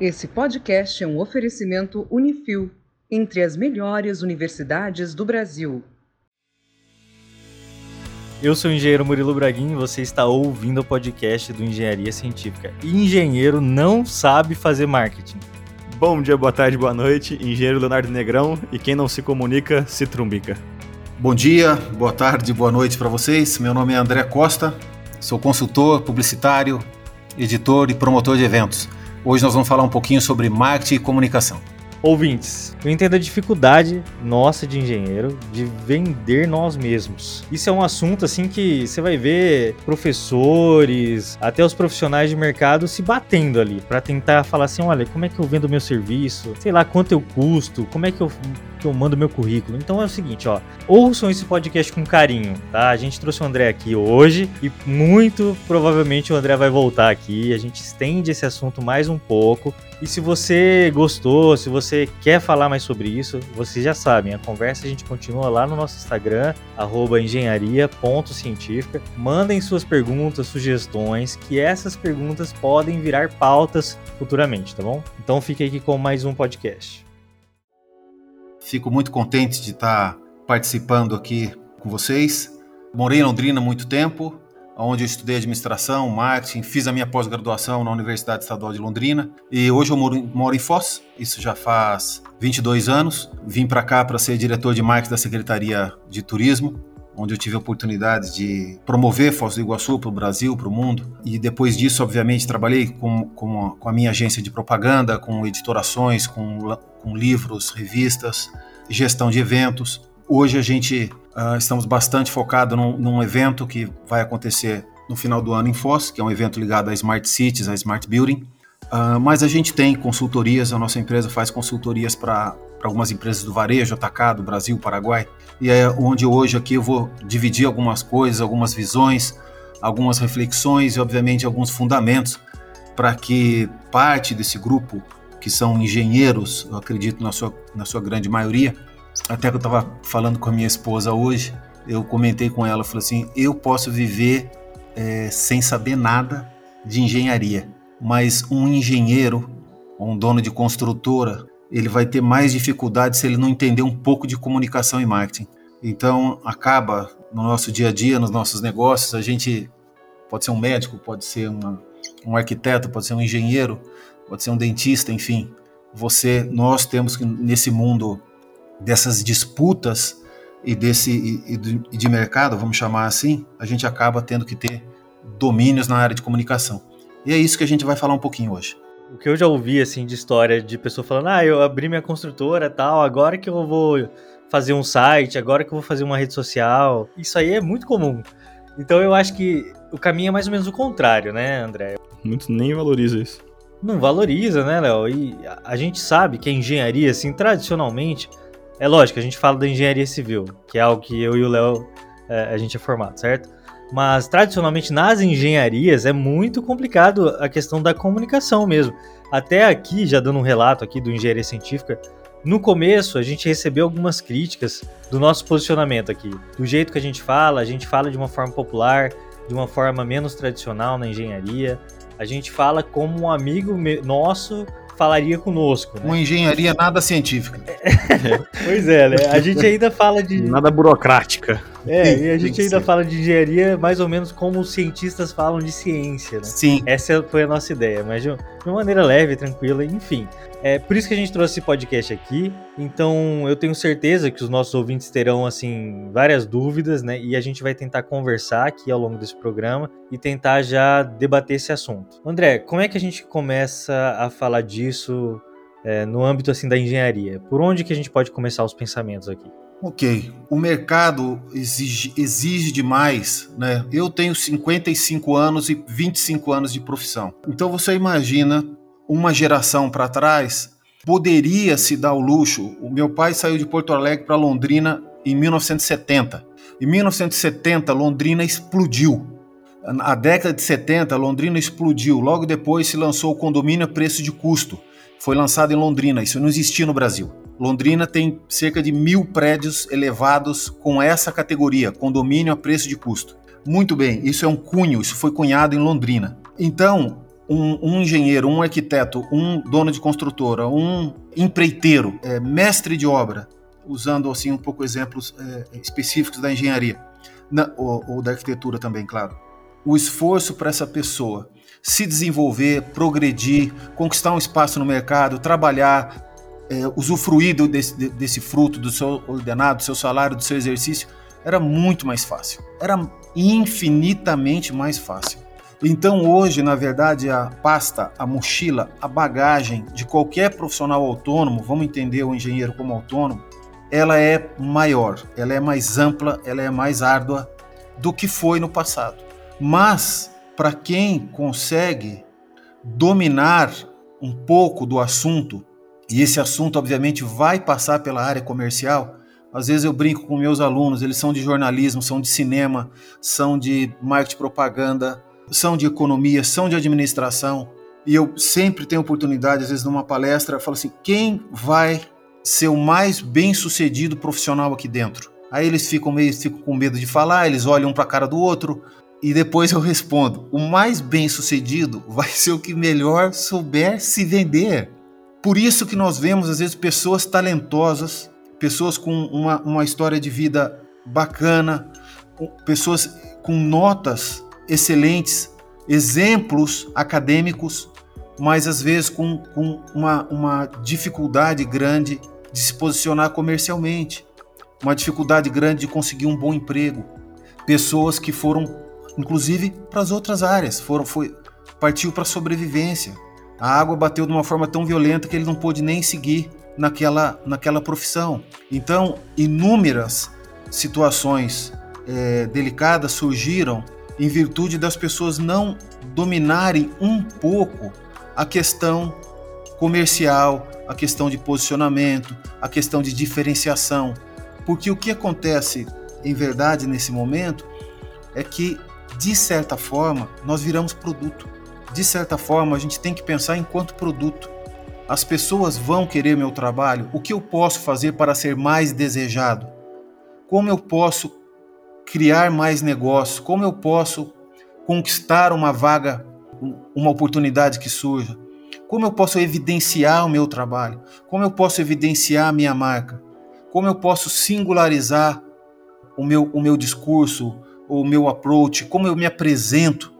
Esse podcast é um oferecimento Unifil, entre as melhores universidades do Brasil. Eu sou o engenheiro Murilo Braguin e você está ouvindo o podcast do Engenharia Científica. engenheiro não sabe fazer marketing. Bom dia, boa tarde, boa noite. Engenheiro Leonardo Negrão e quem não se comunica se trumbica. Bom dia, boa tarde, boa noite para vocês. Meu nome é André Costa, sou consultor, publicitário, editor e promotor de eventos. Hoje nós vamos falar um pouquinho sobre marketing e comunicação. Ouvintes, eu entendo a dificuldade nossa de engenheiro de vender nós mesmos. Isso é um assunto assim que você vai ver professores, até os profissionais de mercado se batendo ali para tentar falar assim, olha, como é que eu vendo meu serviço? Sei lá, quanto eu custo? Como é que eu que eu mando meu currículo. Então é o seguinte, ó, ouçam esse podcast com carinho, tá? A gente trouxe o André aqui hoje e muito provavelmente o André vai voltar aqui. A gente estende esse assunto mais um pouco. E se você gostou, se você quer falar mais sobre isso, vocês já sabem, a conversa a gente continua lá no nosso Instagram, engenharia.científica. Mandem suas perguntas, sugestões, que essas perguntas podem virar pautas futuramente, tá bom? Então fique aqui com mais um podcast. Fico muito contente de estar participando aqui com vocês. Morei em Londrina há muito tempo, onde eu estudei administração, marketing, fiz a minha pós-graduação na Universidade Estadual de Londrina e hoje eu moro, moro em Foz, isso já faz 22 anos. Vim para cá para ser diretor de marketing da Secretaria de Turismo, onde eu tive a oportunidade de promover Foz do Iguaçu para o Brasil, para o mundo. E depois disso, obviamente, trabalhei com, com, a, com a minha agência de propaganda, com editorações, com com livros, revistas, gestão de eventos. Hoje a gente uh, estamos bastante focado num, num, evento que vai acontecer no final do ano em Foz, que é um evento ligado a Smart Cities, a Smart Building. Uh, mas a gente tem consultorias, a nossa empresa faz consultorias para algumas empresas do varejo, atacado, Brasil, Paraguai. E é onde hoje aqui eu vou dividir algumas coisas, algumas visões, algumas reflexões e, obviamente, alguns fundamentos para que parte desse grupo que são engenheiros, eu acredito na sua, na sua grande maioria. Até que eu estava falando com a minha esposa hoje, eu comentei com ela, falei assim, eu posso viver é, sem saber nada de engenharia, mas um engenheiro, um dono de construtora, ele vai ter mais dificuldade se ele não entender um pouco de comunicação e marketing. Então, acaba no nosso dia a dia, nos nossos negócios, a gente pode ser um médico, pode ser uma, um arquiteto, pode ser um engenheiro, pode ser um dentista, enfim. Você, nós temos que nesse mundo dessas disputas e desse e, de mercado, vamos chamar assim, a gente acaba tendo que ter domínios na área de comunicação. E é isso que a gente vai falar um pouquinho hoje. O que eu já ouvi assim de história de pessoa falando: "Ah, eu abri minha construtora, tal, agora que eu vou fazer um site, agora que eu vou fazer uma rede social". Isso aí é muito comum. Então eu acho que o caminho é mais ou menos o contrário, né, André? Muitos nem valorizam isso não valoriza, né, Léo? E a gente sabe que a engenharia, assim, tradicionalmente, é lógico, a gente fala da engenharia civil, que é algo que eu e o Léo é, a gente é formado, certo? Mas tradicionalmente nas engenharias é muito complicado a questão da comunicação mesmo. Até aqui, já dando um relato aqui do engenharia científica, no começo a gente recebeu algumas críticas do nosso posicionamento aqui, do jeito que a gente fala, a gente fala de uma forma popular, de uma forma menos tradicional na engenharia. A gente fala como um amigo nosso falaria conosco. Né? Uma engenharia nada científica. pois é, né? A gente ainda fala de. Nada burocrática. É, e a gente ainda fala de engenharia mais ou menos como os cientistas falam de ciência, né? Sim. Essa foi a nossa ideia, mas de uma maneira leve, tranquila, enfim. É por isso que a gente trouxe esse podcast aqui. Então, eu tenho certeza que os nossos ouvintes terão assim várias dúvidas, né? E a gente vai tentar conversar aqui ao longo desse programa e tentar já debater esse assunto. André, como é que a gente começa a falar disso é, no âmbito assim da engenharia? Por onde que a gente pode começar os pensamentos aqui? Ok, o mercado exige, exige demais, né? Eu tenho 55 anos e 25 anos de profissão. Então você imagina uma geração para trás poderia se dar o luxo. O meu pai saiu de Porto Alegre para Londrina em 1970. Em 1970, Londrina explodiu. Na década de 70, Londrina explodiu. Logo depois se lançou o condomínio a preço de custo. Foi lançado em Londrina. Isso não existia no Brasil. Londrina tem cerca de mil prédios elevados com essa categoria, condomínio a preço de custo. Muito bem, isso é um cunho, isso foi cunhado em Londrina. Então, um, um, engenheiro, um arquiteto, um dono de construtora, um empreiteiro, é, mestre de obra, usando assim um pouco exemplos é, específicos da engenharia na, ou, ou da arquitetura também, claro. O esforço para essa pessoa se desenvolver, progredir, conquistar um espaço no mercado, trabalhar, é, usufruir desse, desse fruto do seu ordenado, do seu salário, do seu exercício, era muito mais fácil. Era infinitamente mais fácil. Então hoje, na verdade, a pasta, a mochila, a bagagem de qualquer profissional autônomo, vamos entender o engenheiro como autônomo, ela é maior, ela é mais ampla, ela é mais árdua do que foi no passado. Mas para quem consegue dominar um pouco do assunto, e esse assunto obviamente vai passar pela área comercial, às vezes eu brinco com meus alunos, eles são de jornalismo, são de cinema, são de marketing propaganda, são de economia, são de administração, e eu sempre tenho oportunidade, às vezes numa palestra, eu falo assim, quem vai ser o mais bem-sucedido profissional aqui dentro? Aí eles ficam meio ficam com medo de falar, eles olham um para a cara do outro, e depois eu respondo: o mais bem-sucedido vai ser o que melhor souber se vender. Por isso que nós vemos às vezes pessoas talentosas, pessoas com uma, uma história de vida bacana, pessoas com notas excelentes, exemplos acadêmicos, mas às vezes com, com uma, uma dificuldade grande de se posicionar comercialmente, uma dificuldade grande de conseguir um bom emprego. Pessoas que foram, inclusive, para as outras áreas, foram, foi, partiu para a sobrevivência. A água bateu de uma forma tão violenta que ele não pôde nem seguir naquela, naquela profissão. Então, inúmeras situações é, delicadas surgiram em virtude das pessoas não dominarem um pouco a questão comercial, a questão de posicionamento, a questão de diferenciação. Porque o que acontece em verdade nesse momento é que, de certa forma, nós viramos produto. De certa forma, a gente tem que pensar enquanto produto. As pessoas vão querer meu trabalho? O que eu posso fazer para ser mais desejado? Como eu posso criar mais negócio? Como eu posso conquistar uma vaga uma oportunidade que surja? Como eu posso evidenciar o meu trabalho? Como eu posso evidenciar a minha marca? Como eu posso singularizar o meu, o meu discurso, o meu approach? Como eu me apresento?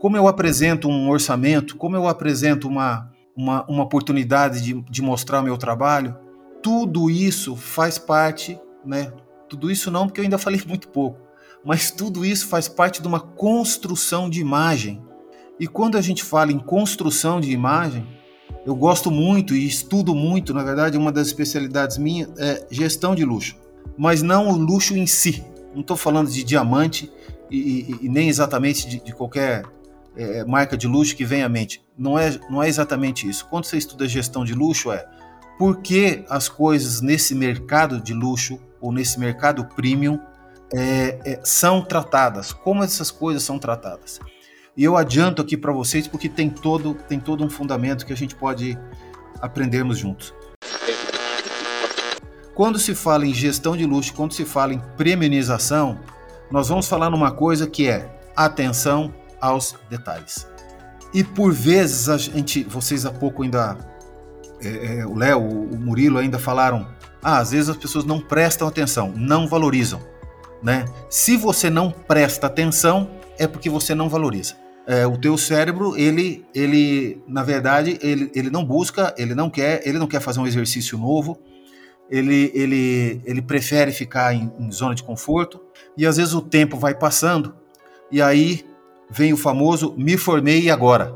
Como eu apresento um orçamento? Como eu apresento uma, uma, uma oportunidade de, de mostrar o meu trabalho? Tudo isso faz parte, né? Tudo isso não, porque eu ainda falei muito pouco, mas tudo isso faz parte de uma construção de imagem e quando a gente fala em construção de imagem, eu gosto muito e estudo muito, na verdade, uma das especialidades minhas é gestão de luxo, mas não o luxo em si. Não estou falando de diamante e, e, e nem exatamente de, de qualquer é, marca de luxo que vem à mente. Não é, não é exatamente isso. Quando você estuda gestão de luxo, é por que as coisas nesse mercado de luxo ou nesse mercado premium é, é, são tratadas, como essas coisas são tratadas. E eu adianto aqui para vocês porque tem todo, tem todo um fundamento que a gente pode aprendermos juntos. Quando se fala em gestão de luxo, quando se fala em premiumização, nós vamos falar numa coisa que é atenção aos detalhes. E por vezes a gente, vocês há pouco ainda, é, é, o Léo, o Murilo ainda falaram, ah, às vezes as pessoas não prestam atenção, não valorizam, né? Se você não presta atenção, é porque você não valoriza é, o teu cérebro, ele, ele, na verdade, ele, ele não busca, ele não quer, ele não quer fazer um exercício novo, ele, ele, ele prefere ficar em, em zona de conforto, e às vezes o tempo vai passando, e aí vem o famoso me formei agora.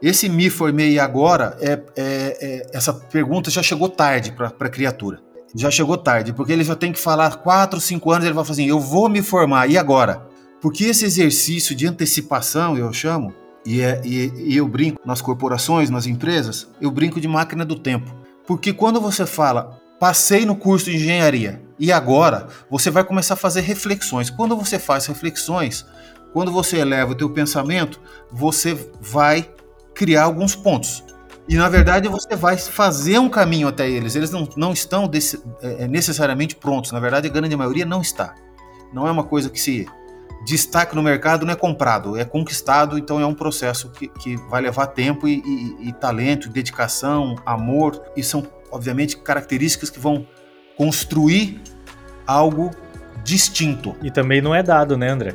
Esse me formei agora, é, é, é essa pergunta já chegou tarde para a criatura. Já chegou tarde, porque ele já tem que falar 4, 5 anos, ele vai falar assim, eu vou me formar, e agora? Porque esse exercício de antecipação, eu chamo, e, é, e, e, eu brinco nas corporações, nas empresas, eu brinco de máquina do tempo. Porque quando você fala, passei no curso de engenharia e agora, você vai começar a fazer reflexões. Quando você faz reflexões, quando você eleva o teu pensamento, você vai criar alguns pontos. E na verdade você vai fazer um caminho até eles. Eles não, não estão desse, é, necessariamente prontos. Na verdade, a grande maioria não está. Não é uma coisa que se destaque no mercado não é comprado, é conquistado, então é um processo que, que vai levar tempo e, e, e talento, dedicação, amor, e são, obviamente, características que vão construir algo distinto. E também não é dado, né, André?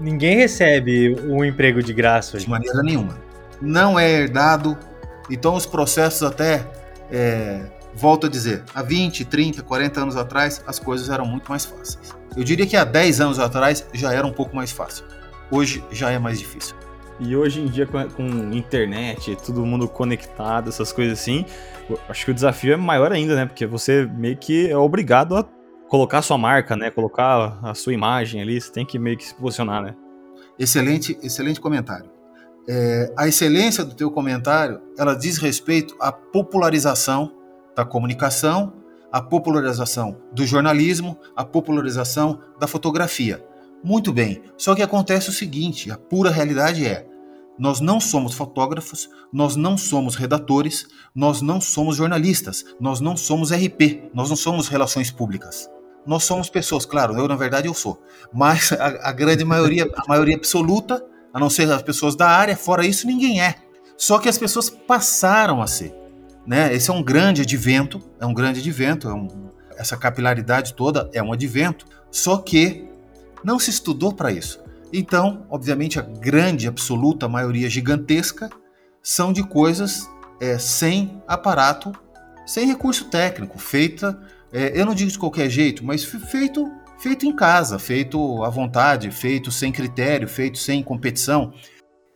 Ninguém recebe um emprego de graça hoje. De maneira nenhuma. Não é herdado, então os processos até, é, volto a dizer, há 20, 30, 40 anos atrás, as coisas eram muito mais fáceis. Eu diria que há 10 anos atrás já era um pouco mais fácil. Hoje já é mais difícil. E hoje em dia, com, com internet, todo mundo conectado, essas coisas assim, acho que o desafio é maior ainda, né? Porque você meio que é obrigado a colocar a sua marca, né? Colocar a sua imagem ali, você tem que meio que se posicionar, né? Excelente, excelente comentário. É, a excelência do teu comentário, ela diz respeito à popularização da comunicação, à popularização do jornalismo, à popularização da fotografia. Muito bem, só que acontece o seguinte, a pura realidade é, nós não somos fotógrafos, nós não somos redatores, nós não somos jornalistas, nós não somos RP, nós não somos relações públicas. Nós somos pessoas, claro, eu na verdade eu sou, mas a, a grande maioria, a maioria absoluta, a não ser as pessoas da área, fora isso ninguém é. Só que as pessoas passaram a ser. Né? Esse é um grande advento, é um grande advento, é um, essa capilaridade toda é um advento, só que não se estudou para isso. Então, obviamente, a grande, absoluta maioria gigantesca são de coisas é, sem aparato, sem recurso técnico, feita, é, eu não digo de qualquer jeito, mas feito, feito em casa, feito à vontade, feito sem critério, feito sem competição.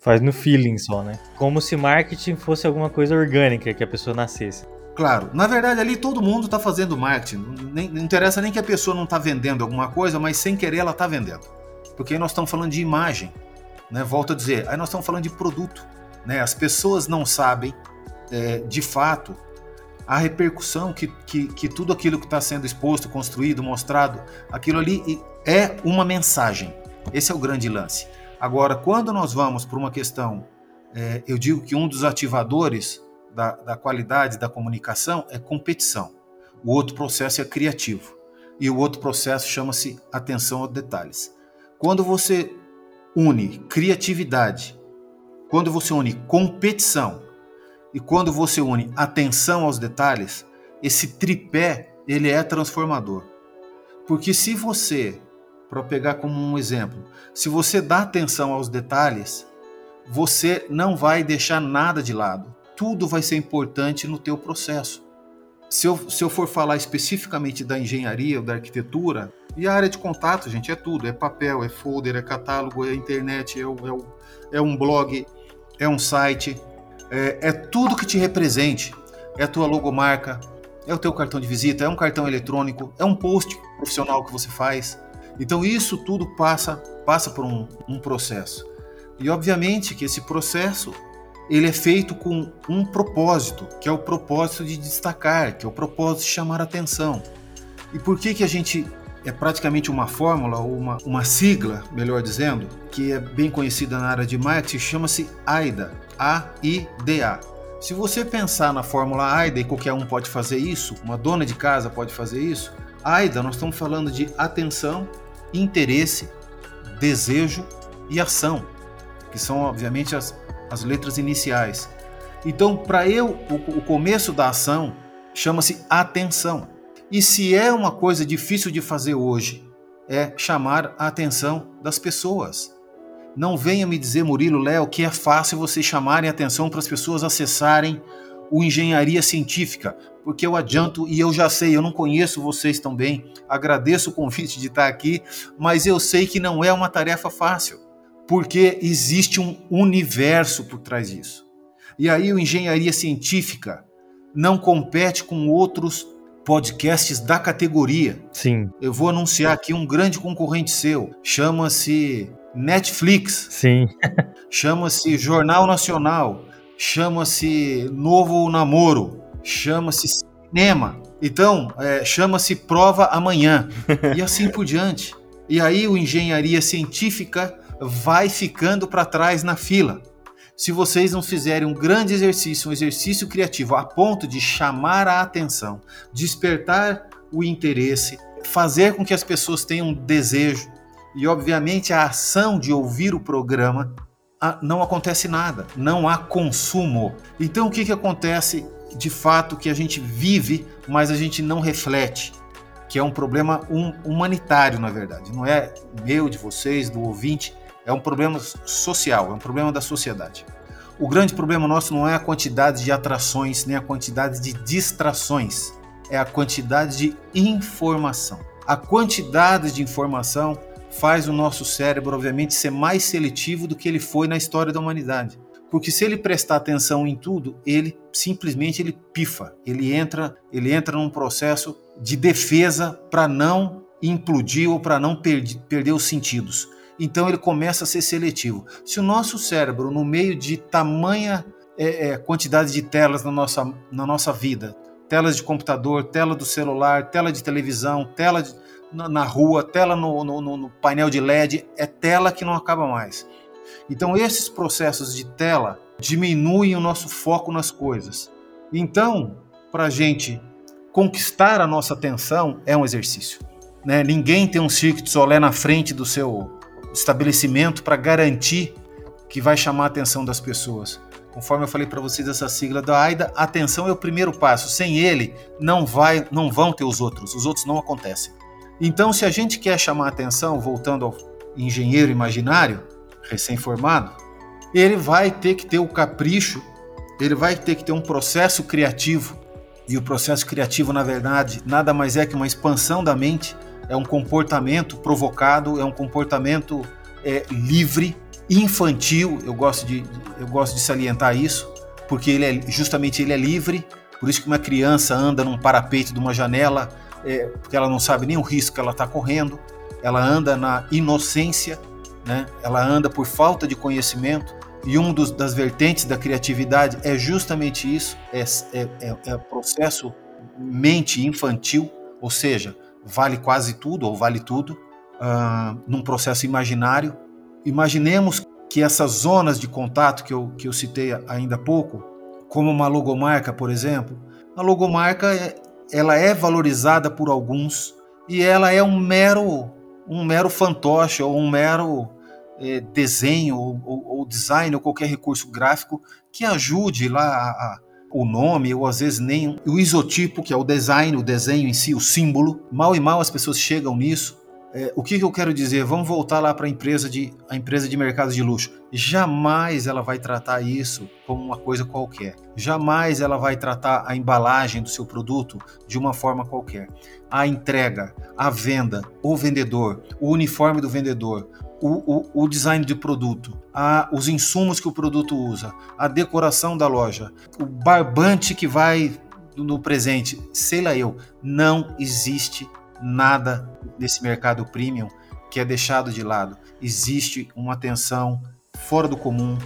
Faz no feeling só, né? Como se marketing fosse alguma coisa orgânica que a pessoa nascesse. Claro, na verdade ali todo mundo está fazendo marketing. Nem, não interessa nem que a pessoa não está vendendo alguma coisa, mas sem querer ela está vendendo porque aí nós estamos falando de imagem, né? Volto a dizer, aí nós estamos falando de produto, né? As pessoas não sabem, é, de fato, a repercussão que, que, que tudo aquilo que está sendo exposto, construído, mostrado, aquilo ali é uma mensagem. Esse é o grande lance. Agora, quando nós vamos para uma questão, é, eu digo que um dos ativadores da, da qualidade da comunicação é competição. O outro processo é criativo. E o outro processo chama-se atenção aos detalhes. Quando você une criatividade, quando você une competição e quando você une atenção aos detalhes, esse tripé ele é transformador. Porque se você, para pegar como um exemplo, se você dá atenção aos detalhes, você não vai deixar nada de lado. Tudo vai ser importante no teu processo. Se eu, se eu for falar especificamente da engenharia ou da arquitetura, e a área de contato, gente, é tudo: é papel, é folder, é catálogo, é internet, é, é, é um blog, é um site, é, é tudo que te represente. É a tua logomarca, é o teu cartão de visita, é um cartão eletrônico, é um post profissional que você faz. Então isso tudo passa passa por um, um processo. E obviamente que esse processo ele é feito com um propósito, que é o propósito de destacar, que é o propósito de chamar atenção. E por que que a gente é praticamente uma fórmula ou uma, uma sigla, melhor dizendo, que é bem conhecida na área de marketing, chama-se AIDA, A-I-D-A. Se você pensar na fórmula AIDA e qualquer um pode fazer isso, uma dona de casa pode fazer isso, AIDA nós estamos falando de atenção, interesse, desejo e ação, que são obviamente as as letras iniciais. Então, para eu, o, o começo da ação chama-se atenção. E se é uma coisa difícil de fazer hoje, é chamar a atenção das pessoas. Não venha me dizer, Murilo, Léo, que é fácil vocês chamarem atenção para as pessoas acessarem o engenharia científica, porque eu adianto e eu já sei, eu não conheço vocês tão bem, agradeço o convite de estar aqui, mas eu sei que não é uma tarefa fácil porque existe um universo por trás disso. E aí o engenharia científica não compete com outros podcasts da categoria. Sim. Eu vou anunciar aqui um grande concorrente seu, chama-se Netflix. Sim. chama-se Jornal Nacional, chama-se Novo Namoro, chama-se Cinema. Então, é, chama-se Prova Amanhã. e assim por diante. E aí o engenharia científica vai ficando para trás na fila. Se vocês não fizerem um grande exercício, um exercício criativo a ponto de chamar a atenção, despertar o interesse, fazer com que as pessoas tenham desejo, e, obviamente, a ação de ouvir o programa não acontece nada, não há consumo. Então, o que, que acontece de fato que a gente vive, mas a gente não reflete? Que é um problema humanitário, na verdade. Não é meu, de vocês, do ouvinte, é um problema social, é um problema da sociedade. O grande problema nosso não é a quantidade de atrações, nem a quantidade de distrações, é a quantidade de informação. A quantidade de informação faz o nosso cérebro, obviamente, ser mais seletivo do que ele foi na história da humanidade. Porque se ele prestar atenção em tudo, ele simplesmente ele pifa, ele entra, ele entra num processo de defesa para não implodir ou para não per perder os sentidos. Então ele começa a ser seletivo. Se o nosso cérebro, no meio de tamanha é, é, quantidade de telas na nossa, na nossa vida, telas de computador, tela do celular, tela de televisão, tela de, na rua, tela no, no, no, painel de LED, é tela que não acaba mais. Então, esses processos de tela diminuem o nosso foco nas coisas. Então, para a gente conquistar a nossa atenção é um exercício. Né? Ninguém tem um circuito solé na frente do seu estabelecimento para garantir que vai chamar a atenção das pessoas. Conforme eu falei para vocês essa sigla da AIDA, atenção é o primeiro passo. Sem ele, não vai, não vão ter os outros. Os outros não acontecem. Então, se a gente quer chamar atenção, voltando ao engenheiro imaginário, recém-formado, ele vai ter que ter o capricho, ele vai ter que ter um processo criativo. E o processo criativo, na verdade, nada mais é que uma expansão da mente, é um comportamento provocado, é um comportamento é, livre, infantil. Eu gosto de, eu gosto de salientar isso, porque ele é justamente ele é livre. Por isso que uma criança anda num parapeito de uma janela é, porque ela não sabe nem o risco que ela está correndo, ela anda na inocência, né? ela anda por falta de conhecimento, e um dos, das vertentes da criatividade é justamente isso, é, é, é, é processo mente infantil, ou seja, vale quase tudo ou vale tudo, uh, num processo imaginário. Imaginemos que essas zonas de contato que eu, que eu citei ainda há pouco, como uma logomarca, por exemplo, a logomarca é, ela é valorizada por alguns e ela é um mero um mero fantoche ou um mero é, desenho ou, ou, ou, design ou qualquer recurso gráfico que ajude lá a, a, o nome ou às vezes nem o isotipo que é o design, o desenho em si, o símbolo. Mal e mal as pessoas chegam nisso é, o que, que, eu quero dizer? Vamos voltar lá para a empresa de a empresa de mercado de luxo. Jamais ela vai tratar isso como uma coisa qualquer. Jamais ela vai tratar a embalagem do seu produto de uma forma qualquer. A entrega, a venda, o vendedor, o uniforme do vendedor, o, o, o design do produto, a, os insumos que o produto usa, a decoração da loja, o barbante que vai no presente, sei lá eu, não existe nada desse mercado premium que é deixado de lado. Existe uma atenção fora do comum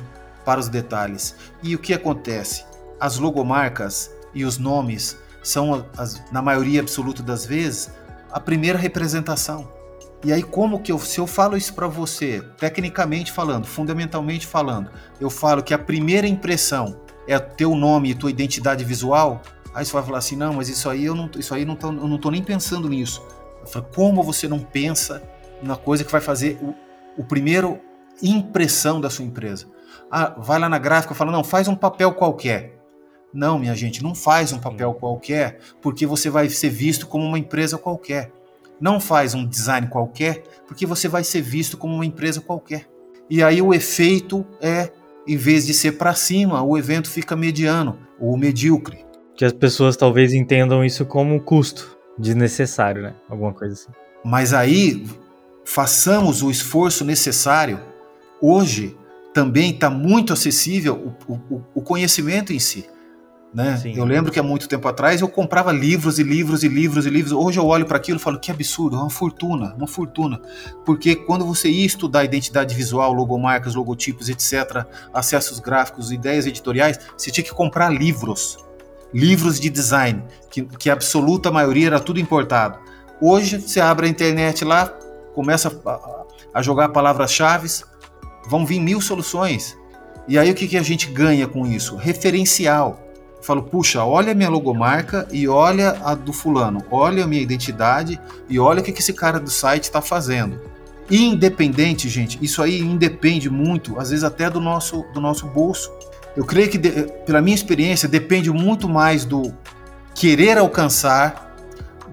para os detalhes. E o que acontece? As logomarcas e os nomes são, as, na maioria absoluta das vezes, a primeira representação. E aí, como que eu, se eu falo isso para você, tecnicamente falando, fundamentalmente falando, eu falo que a primeira impressão é teu nome e tua identidade visual, Aí você vai falar assim, não, mas isso aí eu não, isso aí não tô, eu não tô nem pensando nisso. Eu falo, como você não pensa na coisa que vai fazer o, o primeiro impressão da sua empresa? Ah, vai lá na gráfica e fala, não, faz um papel qualquer. Não, minha gente, não faz um papel qualquer, porque você vai ser visto como uma empresa qualquer. Não faz um design qualquer, porque você vai ser visto como uma empresa qualquer. E aí o efeito é, em vez de ser para cima, o evento fica mediano ou medíocre que as pessoas talvez entendam isso como custo desnecessário, né? Alguma coisa assim. Mas aí, façamos o esforço necessário. Hoje também está muito acessível o, o, o, conhecimento em si. Né? Eu lembro que há muito tempo atrás eu comprava livros e livros e livros e livros. Hoje eu olho para aquilo e falo que absurdo, é uma fortuna, uma fortuna. Porque quando você ia estudar identidade visual, logomarcas, logotipos, etc., acessos gráficos, ideias editoriais, você tinha que comprar livros livros de design, que, que a absoluta maioria era tudo importado. Hoje você abre a internet lá, começa a, a jogar palavras-chave, vão vir mil soluções. E aí o que, que a gente ganha com isso? Referencial. Eu falo, puxa, olha a minha logomarca e olha a do fulano, olha a minha identidade e olha o que, que esse cara do site está fazendo. independente, gente. Isso aí independe muito, às vezes até do nosso, do nosso bolso. Eu creio que, de, pela minha experiência, depende muito mais do querer alcançar,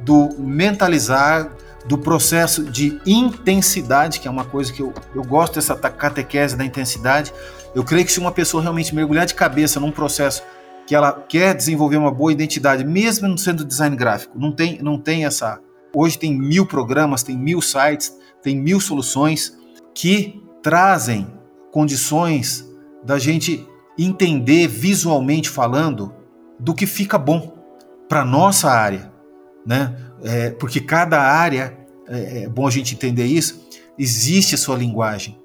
do mentalizar, do processo de intensidade, que é uma coisa que eu, eu gosto dessa catequese da intensidade. Eu creio que se uma pessoa realmente mergulhar de cabeça num processo que ela quer desenvolver uma boa identidade, mesmo não sendo design gráfico, não tem, não tem essa. Hoje tem mil programas, tem mil sites, tem mil soluções que trazem condições da gente entender visualmente falando do que fica bom para nossa área, né? É, porque cada área é, é bom a gente entender isso. Existe a sua linguagem.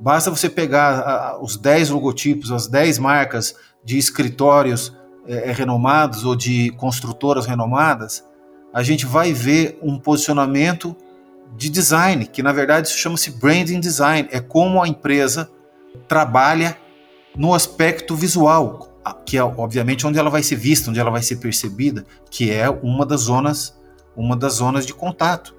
Basta você pegar a, os 10 logotipos, as 10 marcas de escritórios é, é, renomados ou de construtoras renomadas, a gente vai ver um posicionamento de design, que na verdade chama-se branding design. É como a empresa trabalha no aspecto visual, que é obviamente onde ela vai ser vista, onde ela vai ser percebida, que é uma das zonas, uma das zonas de contato.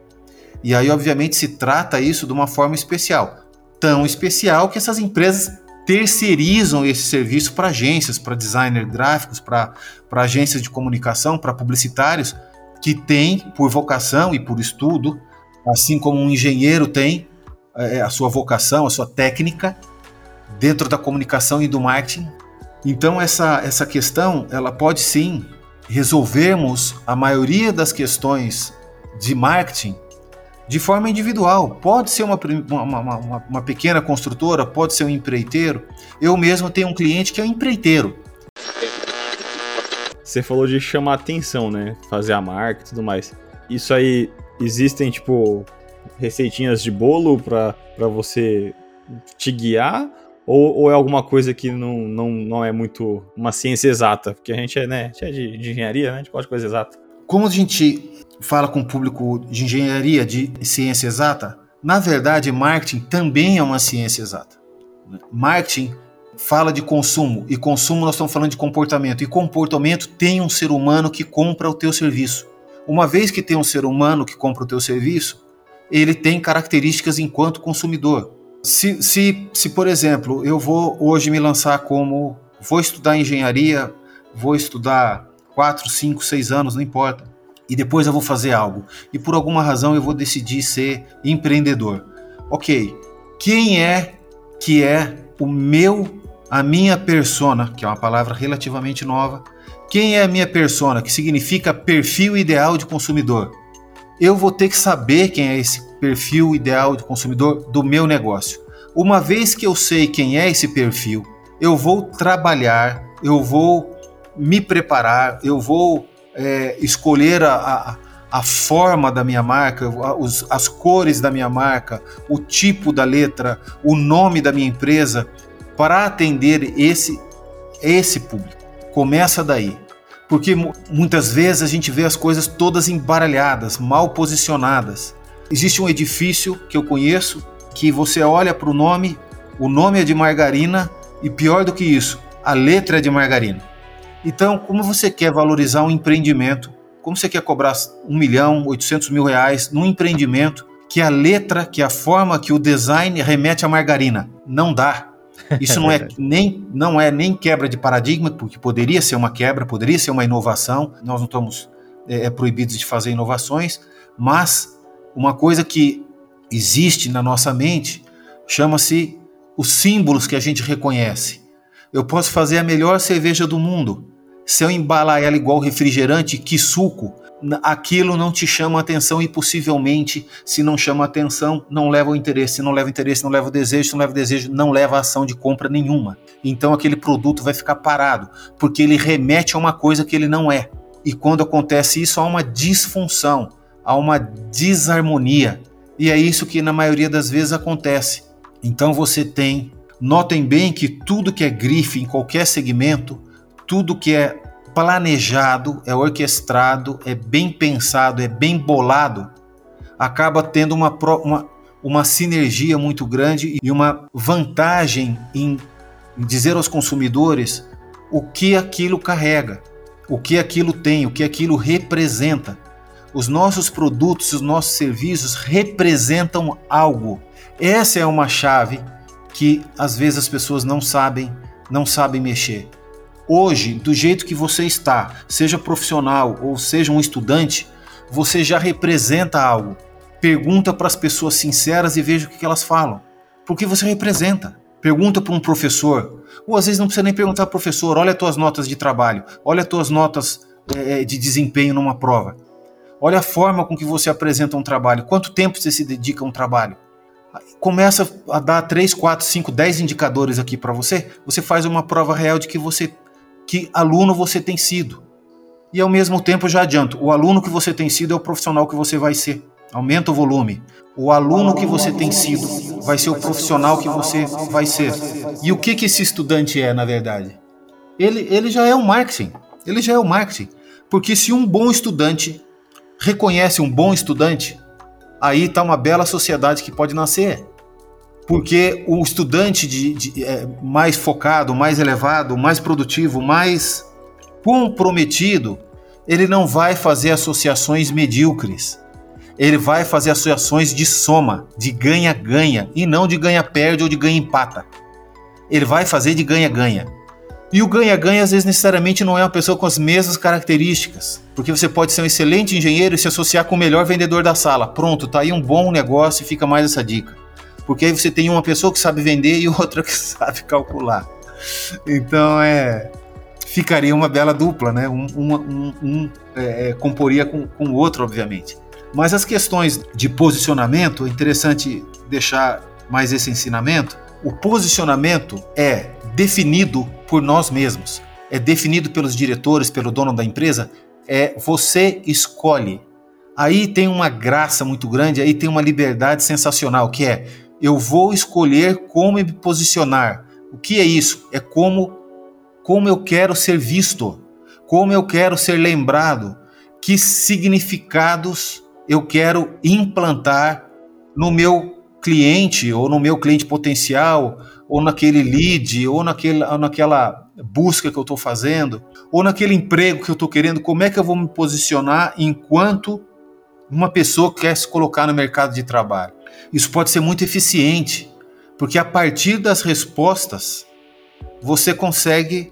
E aí obviamente se trata isso de uma forma especial, tão especial que essas empresas terceirizam esse serviço para agências, para designers gráficos, para agências de comunicação, para publicitários que têm por vocação e por estudo, assim como um engenheiro tem é, a sua vocação, a sua técnica dentro da comunicação e do marketing. Então essa essa questão, ela pode sim resolvermos a maioria das questões de marketing de forma individual. Pode ser uma, uma, uma, uma, pequena construtora, pode ser um empreiteiro. Eu mesmo tenho um cliente que é um empreiteiro. Você falou de chamar atenção, né? Fazer a marca e tudo mais. Isso aí, existem, tipo, receitinhas de bolo para você te guiar? Ou, ou, é alguma coisa que não, não, não é muito uma ciência exata? Porque a gente é, né, a gente é de, de engenharia, né? a gente gosta de coisa exata. Como a gente fala com o público de engenharia, de ciência exata, na verdade, marketing também é uma ciência exata. Marketing fala de consumo, e consumo nós estamos falando de comportamento, e comportamento tem um ser humano que compra o teu serviço. Uma vez que tem um ser humano que compra o teu serviço, ele tem características enquanto consumidor. Se, se, se por exemplo, eu vou hoje me lançar como vou estudar engenharia, vou estudar 4, 5, 6 anos, não importa e depois eu vou fazer algo e por alguma razão eu vou decidir ser empreendedor. Ok, quem é que é o meu, a minha persona, que é uma palavra relativamente nova? Quem é a minha persona, que significa perfil ideal de consumidor? Eu vou ter que saber quem é esse perfil ideal de consumidor do meu negócio. Uma vez que eu sei quem é esse perfil, eu vou trabalhar, eu vou me preparar, eu vou é, escolher a, a, a, forma da minha marca, os, as cores da minha marca, o tipo da letra, o nome da minha empresa, para atender esse, esse público. Começa daí. Porque muitas vezes a gente vê as coisas todas embaralhadas, mal posicionadas. Existe um edifício que eu conheço que você olha para o nome, o nome é de margarina e pior do que isso, a letra é de margarina. Então, como você quer valorizar um empreendimento? Como você quer cobrar um milhão, 800 mil reais num empreendimento que a letra, que a forma, que o design remete à margarina? Não dá. Isso não é nem não é nem quebra de paradigma, porque poderia ser uma quebra, poderia ser uma inovação. Nós não estamos é, é proibidos de fazer inovações, mas uma coisa que existe na nossa mente chama-se os símbolos que a gente reconhece. Eu posso fazer a melhor cerveja do mundo, se eu embalar ela igual refrigerante, que suco, aquilo não te chama atenção e possivelmente, se não chama atenção, não leva o interesse. Se não leva interesse, não leva o desejo. Se não leva o desejo, não leva a ação de compra nenhuma. Então aquele produto vai ficar parado, porque ele remete a uma coisa que ele não é. E quando acontece isso, há uma disfunção, há uma desarmonia. E é isso que na maioria das vezes acontece. Então você tem, notem bem que tudo que é grife em qualquer segmento tudo que é planejado, é orquestrado, é bem pensado, é bem bolado, acaba tendo uma, uma, uma sinergia muito grande e uma vantagem em dizer aos consumidores o que aquilo carrega, o que aquilo tem, o que aquilo representa. Os nossos produtos, os nossos serviços representam algo. Essa é uma chave que às vezes as pessoas não sabem, não sabem mexer. Hoje, do jeito que você está, seja profissional ou seja um estudante, você já representa algo. Pergunta para as pessoas sinceras e veja o que elas falam. Porque você representa. Pergunta para um professor, ou às vezes não precisa nem perguntar professor, olha as tuas notas de trabalho, olha as tuas notas é, de desempenho numa prova. Olha a forma com que você apresenta um trabalho, quanto tempo você se dedica a um trabalho. Começa a dar 3, 4, 5, 10 indicadores aqui para você, você faz uma prova real de que você que aluno você tem sido. E ao mesmo tempo, já adianto, o aluno que você tem sido é o profissional que você vai ser. Aumenta o volume. O aluno que você tem sido vai ser o profissional que você vai ser. E o que, que esse estudante é, na verdade? Ele, ele já é o marketing. Ele já é o marketing. Porque se um bom estudante reconhece um bom estudante, aí está uma bela sociedade que pode nascer. Porque o estudante de, de é, mais focado, mais elevado, mais produtivo, mais comprometido, ele não vai fazer associações medíocres. Ele vai fazer associações de soma, de ganha-ganha, e não de ganha-perde ou de ganha-empata. Ele vai fazer de ganha-ganha. E o ganha-ganha, às vezes, necessariamente não é uma pessoa com as mesmas características. Porque você pode ser um excelente engenheiro e se associar com o melhor vendedor da sala. Pronto, tá aí um bom negócio e fica mais essa dica porque aí você tem uma pessoa que sabe vender e outra que sabe calcular. Então é ficaria uma bela dupla, né? Um, um, um é, é, comporia com, com o outro, obviamente. Mas as questões de posicionamento, é interessante deixar mais esse ensinamento. O posicionamento é definido por nós mesmos, é definido pelos diretores, pelo dono da empresa. É você escolhe. Aí tem uma graça muito grande, aí tem uma liberdade sensacional, que é eu vou escolher como me posicionar. O que é isso? É como como eu quero ser visto, como eu quero ser lembrado, que significados eu quero implantar no meu cliente ou no meu cliente potencial, ou naquele lead, ou, naquele, ou naquela busca que eu estou fazendo, ou naquele emprego que eu estou querendo, como é que eu vou me posicionar enquanto uma pessoa quer se colocar no mercado de trabalho? Isso pode ser muito eficiente, porque a partir das respostas você consegue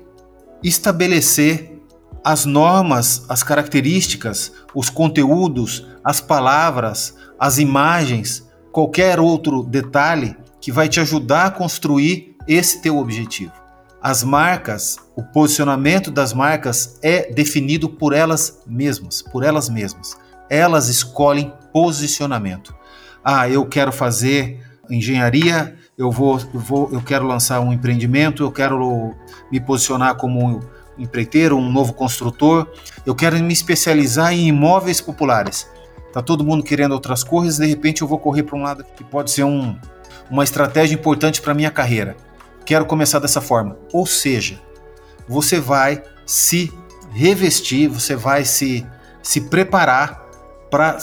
estabelecer as normas, as características, os conteúdos, as palavras, as imagens, qualquer outro detalhe que vai te ajudar a construir esse teu objetivo. As marcas, o posicionamento das marcas é definido por elas mesmas, por elas mesmas. Elas escolhem posicionamento ah, eu quero fazer engenharia, eu vou, eu vou, eu quero lançar um empreendimento, eu quero me posicionar como um empreiteiro, um novo construtor, eu quero me especializar em imóveis populares. Tá todo mundo querendo outras coisas, de repente eu vou correr para um lado que pode ser um, uma estratégia importante para minha carreira. Quero começar dessa forma. Ou seja, você vai se revestir, você vai se, se preparar para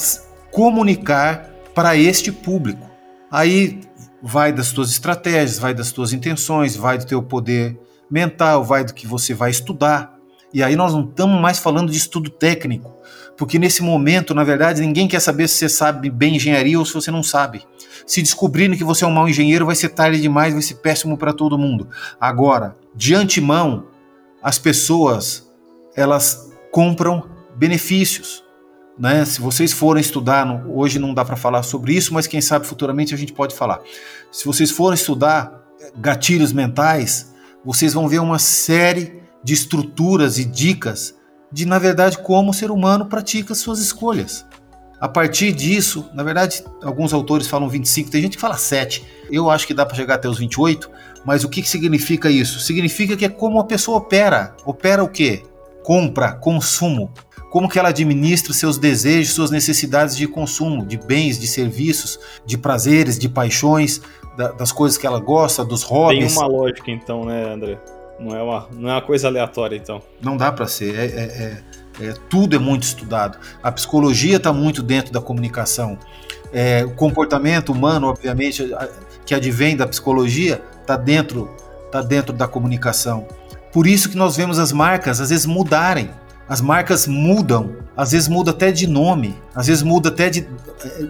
comunicar para este público. Aí vai das tuas estratégias, vai das tuas intenções, vai do teu poder mental, vai do que você vai estudar. E aí nós não estamos mais falando de estudo técnico, porque nesse momento, na verdade, ninguém quer saber se você sabe bem engenharia ou se você não sabe. Se descobrirem que você é um mau engenheiro, vai ser tarde demais, vai ser péssimo para todo mundo. Agora, de antemão, as pessoas elas compram benefícios. Né? Se vocês forem estudar, hoje não dá para falar sobre isso, mas quem sabe futuramente a gente pode falar. Se vocês forem estudar gatilhos mentais, vocês vão ver uma série de estruturas e dicas de, na verdade, como o ser humano pratica suas escolhas. A partir disso, na verdade, alguns autores falam 25, tem gente que fala 7. Eu acho que dá para chegar até os 28, mas o que, que significa isso? Significa que é como a pessoa opera. Opera o quê? Compra, consumo como que ela administra seus desejos, suas necessidades de consumo, de bens, de serviços, de prazeres, de paixões, da, das coisas que ela gosta, dos hobbies. Tem uma lógica então, né, André? Não é uma, não é uma coisa aleatória então. Não dá para ser. É, é, é, é, tudo é muito estudado. A psicologia está muito dentro da comunicação. É, o comportamento humano, obviamente, que advém da psicologia, está dentro, tá dentro da comunicação. Por isso que nós vemos as marcas às vezes mudarem As marcas mudam, às vezes muda até de nome, às vezes muda até de,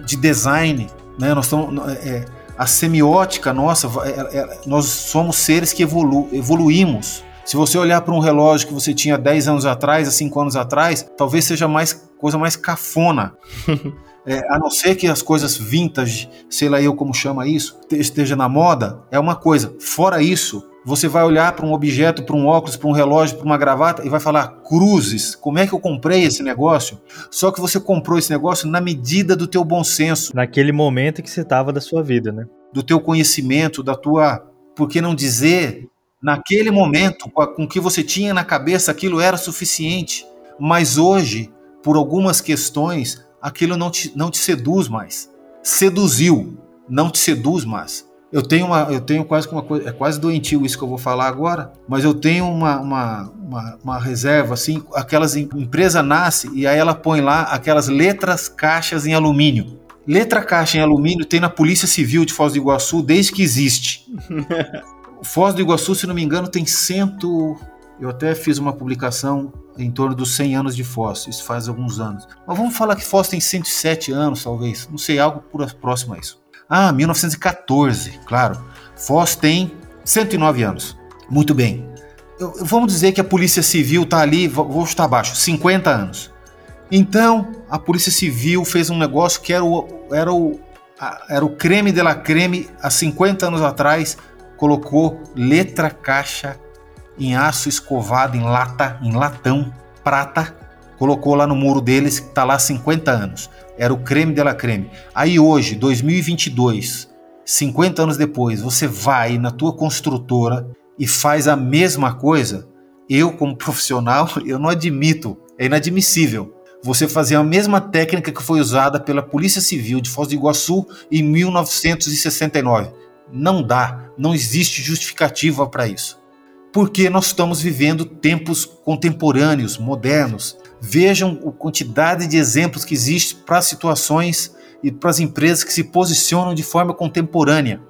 de design. Né? Nós estamos, é, a semiótica nossa, é, é, nós somos seres que evolu, evoluímos. Se você olhar para um relógio que você tinha 10 anos atrás, há 5 anos atrás, talvez seja mais coisa mais cafona. É, a não ser que as coisas vintage, sei lá eu como chama isso, esteja na moda, é uma coisa. Fora isso, você vai olhar para um objeto, para um óculos, para um relógio, para uma gravata e vai falar: cruzes, como é que eu comprei esse negócio? Só que você comprou esse negócio na medida do teu bom senso. Naquele momento que você estava da sua vida, né? Do teu conhecimento, da tua. Por que não dizer? Naquele momento, com o que você tinha na cabeça, aquilo era suficiente. Mas hoje, por algumas questões, aquilo não te, não te seduz mais. Seduziu, não te seduz mais. Eu tenho, uma, eu tenho quase uma coisa, é quase doentio isso que eu vou falar agora, mas eu tenho uma, uma, uma, uma reserva assim, aquelas empresa nasce e aí ela põe lá aquelas letras caixas em alumínio. Letra caixa em alumínio tem na Polícia Civil de Foz do Iguaçu desde que existe. Foz do Iguaçu, se não me engano, tem cento. Eu até fiz uma publicação em torno dos 100 anos de Foz, isso faz alguns anos. Mas vamos falar que Foz tem 107 anos, talvez, não sei, algo próximo a isso. Ah, 1914, claro. Foz tem 109 anos. Muito bem. Eu, vamos dizer que a Polícia Civil está ali, vou chutar abaixo, 50 anos. Então, a Polícia Civil fez um negócio que era o, era o, era o creme de la creme há 50 anos atrás, colocou letra caixa em aço escovado, em lata, em latão, prata, colocou lá no muro deles, que está lá há 50 anos. Era o creme de la creme. Aí hoje, 2022, 50 anos depois, você vai na tua construtora e faz a mesma coisa. Eu, como profissional, eu não admito, é inadmissível. Você fazer a mesma técnica que foi usada pela Polícia Civil de Foz do Iguaçu em 1969. Não dá, não existe justificativa para isso. Porque nós estamos vivendo tempos contemporâneos, modernos, Vejam a quantidade de exemplos que existe para situações e para as empresas que se posicionam de forma contemporânea.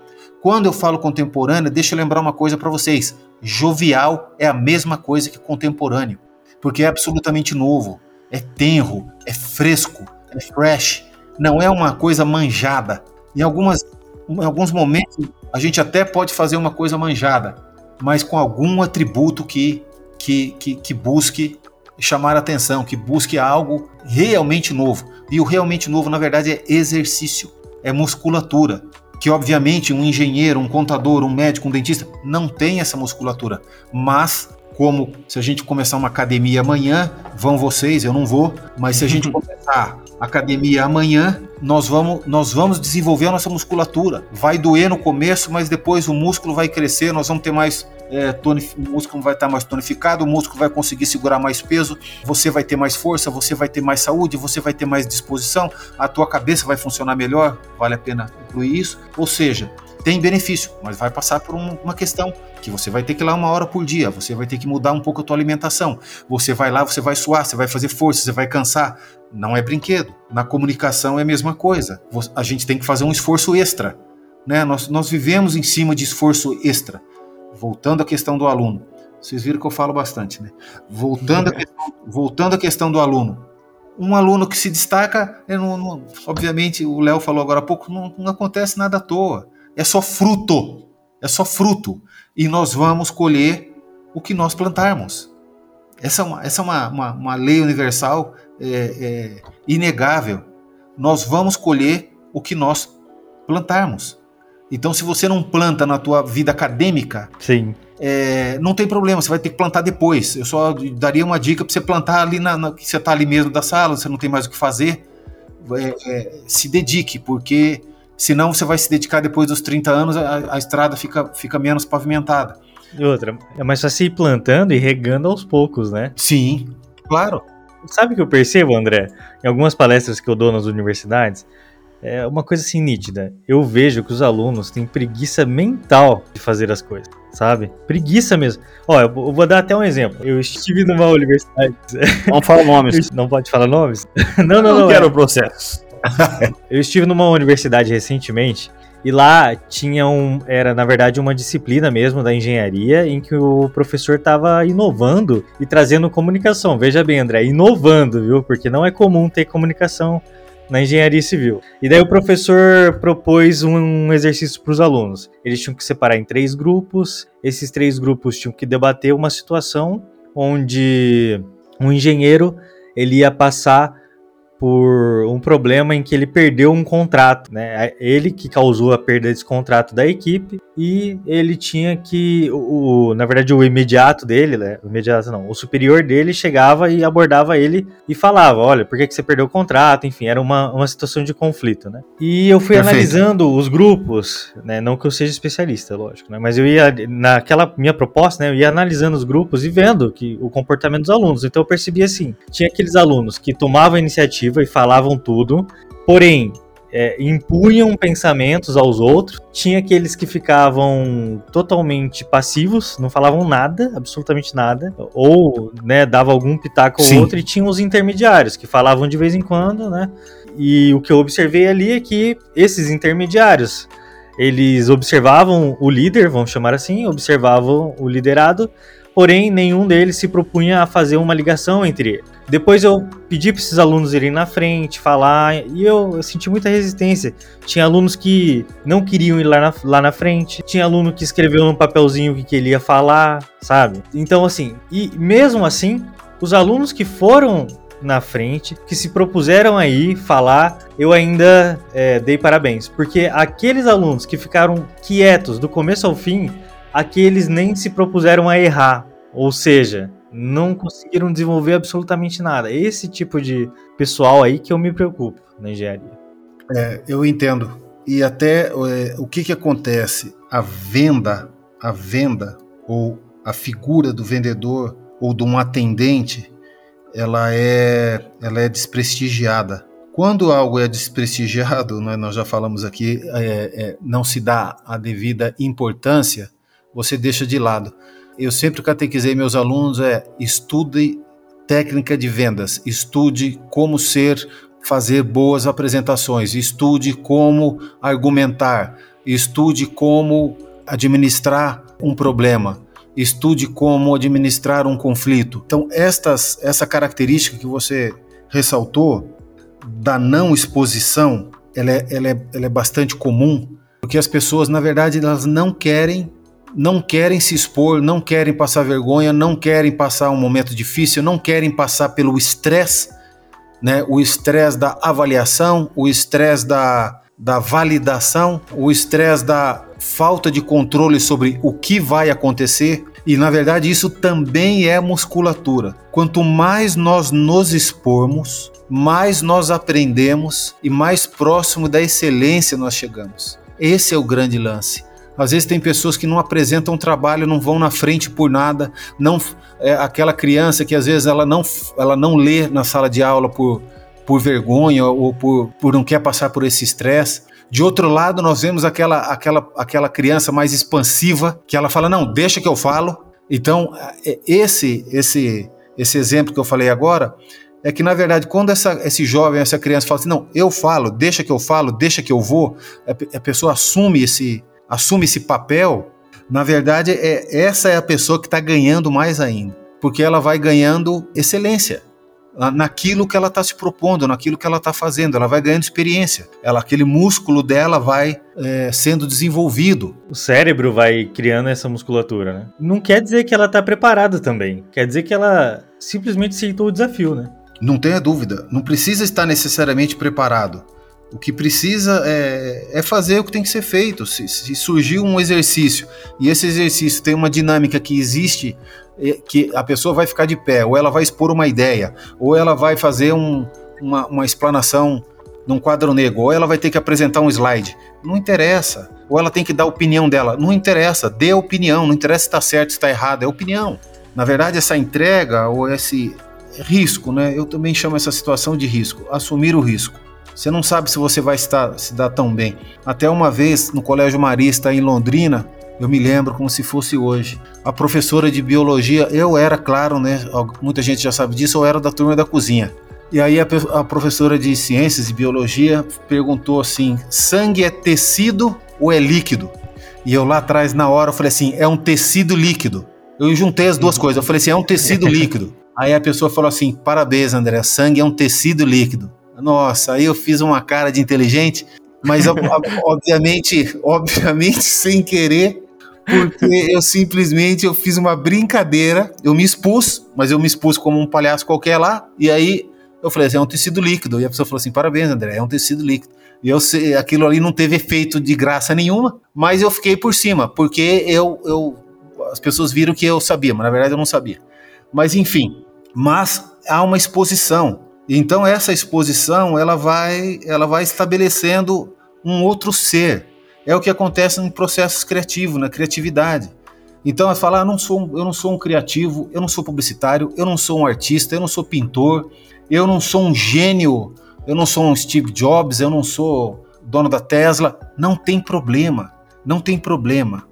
Quando eu falo contemporânea, deixa eu lembrar uma coisa para vocês: jovial é a mesma coisa que contemporâneo, porque é absolutamente novo, é tenro, é fresco, é fresh, não é uma coisa manjada. Em, algumas, em alguns momentos, a gente até pode fazer uma coisa manjada, mas com algum atributo que, que, que, que busque chamar a atenção, que busque algo realmente novo. E o realmente novo, na verdade, é exercício, é musculatura. Que obviamente um engenheiro, um contador, um médico, um dentista não tem essa musculatura, mas como se a gente começar uma academia amanhã, vão vocês, eu não vou, mas se a gente começar academia amanhã, nós vamos, nós vamos desenvolver a nossa musculatura. Vai doer no começo, mas depois o músculo vai crescer, nós vamos ter mais. É, tonif... o músculo vai estar mais tonificado, o músculo vai conseguir segurar mais peso, você vai ter mais força, você vai ter mais saúde, você vai ter mais disposição, a tua cabeça vai funcionar melhor, vale a pena incluir isso. Ou seja, tem benefício, mas vai passar por um, uma questão que você vai ter que ir lá uma hora por dia, você vai ter que mudar um pouco a tua alimentação. Você vai lá, você vai suar, você vai fazer força, você vai cansar. Não é brinquedo. Na comunicação é a mesma coisa. A gente tem que fazer um esforço extra. Né? Nós, nós vivemos em cima de esforço extra. Voltando à questão do aluno. Vocês viram que eu falo bastante, né? Voltando, à, questão, voltando à questão do aluno. Um aluno que se destaca, obviamente, o Léo falou agora há pouco, não, não acontece nada à toa é só fruto. É só fruto. E nós vamos colher o que nós plantarmos. Essa é uma, essa é uma, uma, uma lei universal é, é, inegável. Nós vamos colher o que nós plantarmos. Então, se você não planta na tua vida acadêmica, Sim. É, não tem problema, você vai ter que plantar depois. Eu só daria uma dica para você plantar ali na, na, que você está ali mesmo da sala, você não tem mais o que fazer. É, é, se dedique, porque Senão você vai se dedicar depois dos 30 anos, a, a estrada fica, fica menos pavimentada. E outra, é mais fácil ir plantando e regando aos poucos, né? Sim, claro. Sabe o que eu percebo, André? Em algumas palestras que eu dou nas universidades, é uma coisa assim nítida. Eu vejo que os alunos têm preguiça mental de fazer as coisas, sabe? Preguiça mesmo. Ó, eu vou dar até um exemplo. Eu estive numa universidade. Não fala nomes. Não pode falar nomes? Não, não, não. Não quero é. o processo eu estive numa universidade recentemente E lá tinha um, era na verdade uma disciplina mesmo da engenharia em que o professor estava inovando e trazendo comunicação. Veja bem, André, inovando, viu? Porque não é comum ter comunicação na engenharia civil. E daí o professor propôs um exercício para os alunos. Eles tinham que separar em três grupos. Esses três grupos tinham que debater uma situação onde um engenheiro ele ia passar por um problema em que ele perdeu um contrato, né? Ele que causou a perda desse contrato da equipe e ele tinha que, o, na verdade, o imediato dele, né? O imediato não, o superior dele chegava e abordava ele e falava, olha, por que, que você perdeu o contrato? Enfim, era uma, uma situação de conflito, né? E eu fui Perfeito. analisando os grupos, né? Não que eu seja especialista, lógico, né? Mas eu ia, naquela minha proposta, né? Eu ia analisando os grupos e vendo que o comportamento dos alunos. Então eu percebi assim, tinha aqueles alunos que tomavam a iniciativa e falavam tudo, porém é, impunham pensamentos aos outros. Tinha aqueles que ficavam totalmente passivos, não falavam nada, absolutamente nada, ou né, dava algum pitaco ou outro, e tinha os intermediários que falavam de vez em quando, né? E o que eu observei ali é que esses intermediários eles observavam o líder, vamos chamar assim, observavam o liderado, porém nenhum deles se propunha a fazer uma ligação entre. Depois eu pedi para esses alunos irem na frente, falar, e eu, senti muita resistência. Tinha alunos que não queriam ir lá na, lá na frente, tinha aluno que escreveu num papelzinho que, que ele ia falar, sabe? Então, assim, e mesmo assim, os alunos que foram na frente, que se propuseram aí falar, eu ainda é, dei parabéns. Porque aqueles alunos que ficaram quietos do começo ao fim, aqueles nem se propuseram a errar. Ou seja, não conseguiram desenvolver absolutamente nada. Esse tipo de pessoal aí que eu me preocupo na engenharia. É, eu entendo. E até é, o que, que acontece? A venda, a venda ou a figura do vendedor ou de um atendente, ela é, ela é desprestigiada. Quando algo é desprestigiado, né, nós já falamos aqui, é, é, não se dá a devida importância, você deixa de lado eu sempre catequizei meus alunos é estude técnica de vendas, estude como ser, fazer boas apresentações, estude como argumentar, estude como administrar um problema, estude como administrar um conflito. Então, estas, essa característica que você ressaltou da não exposição, ela é, ela é, ela é bastante comum, porque as pessoas, na verdade, elas não querem não querem se expor, não querem passar vergonha, não querem passar um momento difícil, não querem passar pelo estresse, né? O estresse da avaliação, o estresse da, da validação, o estresse da falta de controle sobre o que vai acontecer. E na verdade isso também é musculatura. Quanto mais nós nos expormos, mais nós aprendemos e mais próximo da excelência nós chegamos. Esse é o grande lance. Às vezes tem pessoas que não apresentam trabalho, não vão na frente por nada, não é aquela criança que às vezes ela não, ela não lê na sala de aula por, por vergonha ou por, por não quer passar por esse estresse. De outro lado, nós vemos aquela, aquela, aquela criança mais expansiva que ela fala: "Não, deixa que eu falo". Então, é, esse esse esse exemplo que eu falei agora é que na verdade quando essa, esse jovem, essa criança fala assim, não, eu falo, deixa que eu falo, deixa que eu vou, a pessoa assume esse, assume esse papel, na verdade, é, essa é a pessoa que está ganhando mais ainda, porque ela vai ganhando excelência naquilo que ela está se propondo, naquilo que ela está fazendo, ela vai ganhando experiência, ela, aquele músculo dela vai é, sendo desenvolvido. O cérebro vai criando essa musculatura, né? Não quer dizer que ela está preparada também, quer dizer que ela simplesmente aceitou o desafio, né? Não tenha dúvida, não precisa estar necessariamente preparado. O que precisa é, é, fazer o que tem que ser feito. Se, se surgiu um exercício e esse exercício tem uma dinâmica que existe, é, que a pessoa vai ficar de pé, ou ela vai expor uma ideia, ou ela vai fazer um, uma, uma explanação num quadro negro, ou ela vai ter que apresentar um slide. Não interessa. Ou ela tem que dar a opinião dela. Não interessa. Dê a opinião. Não interessa se está certo, se está errado. É opinião. Na verdade, essa entrega ou esse risco, né? Eu também chamo essa situação de risco. Assumir o risco você não sabe se você vai estar, se dar tão bem. Até uma vez, no Colégio Marista, em Londrina, eu me lembro como se fosse hoje. A professora de biologia, eu era, claro, né? Muita gente já sabe disso, eu era da turma da cozinha. E aí a, a professora de ciências e biologia perguntou assim: sangue é tecido ou é líquido? E eu lá atrás, na hora, eu falei assim: é um tecido líquido. Eu juntei as duas coisas. Eu falei assim: é um tecido líquido. Aí a pessoa falou assim: parabéns, André, sangue é um tecido líquido. Nossa, aí eu fiz uma cara de inteligente, mas obviamente, obviamente sem querer, porque eu simplesmente eu fiz uma brincadeira, eu me expus, mas eu me expus como um palhaço qualquer lá, e aí eu falei assim, é um tecido líquido, e a pessoa falou assim, parabéns André, é um tecido líquido. E eu sei, aquilo ali não teve efeito de graça nenhuma, mas eu fiquei por cima, porque eu, eu as pessoas viram que eu sabia, mas na verdade eu não sabia. Mas enfim, mas há uma exposição. Então essa exposição ela vai, ela vai estabelecendo um outro ser. É o que acontece em processos criativos, na criatividade. Então, é falar, ah, não sou, eu não sou um criativo, eu não sou publicitário, eu não sou um artista, eu não sou pintor, eu não sou um gênio, eu não sou um Steve Jobs, eu não sou dono da Tesla. Não tem problema, não tem problema.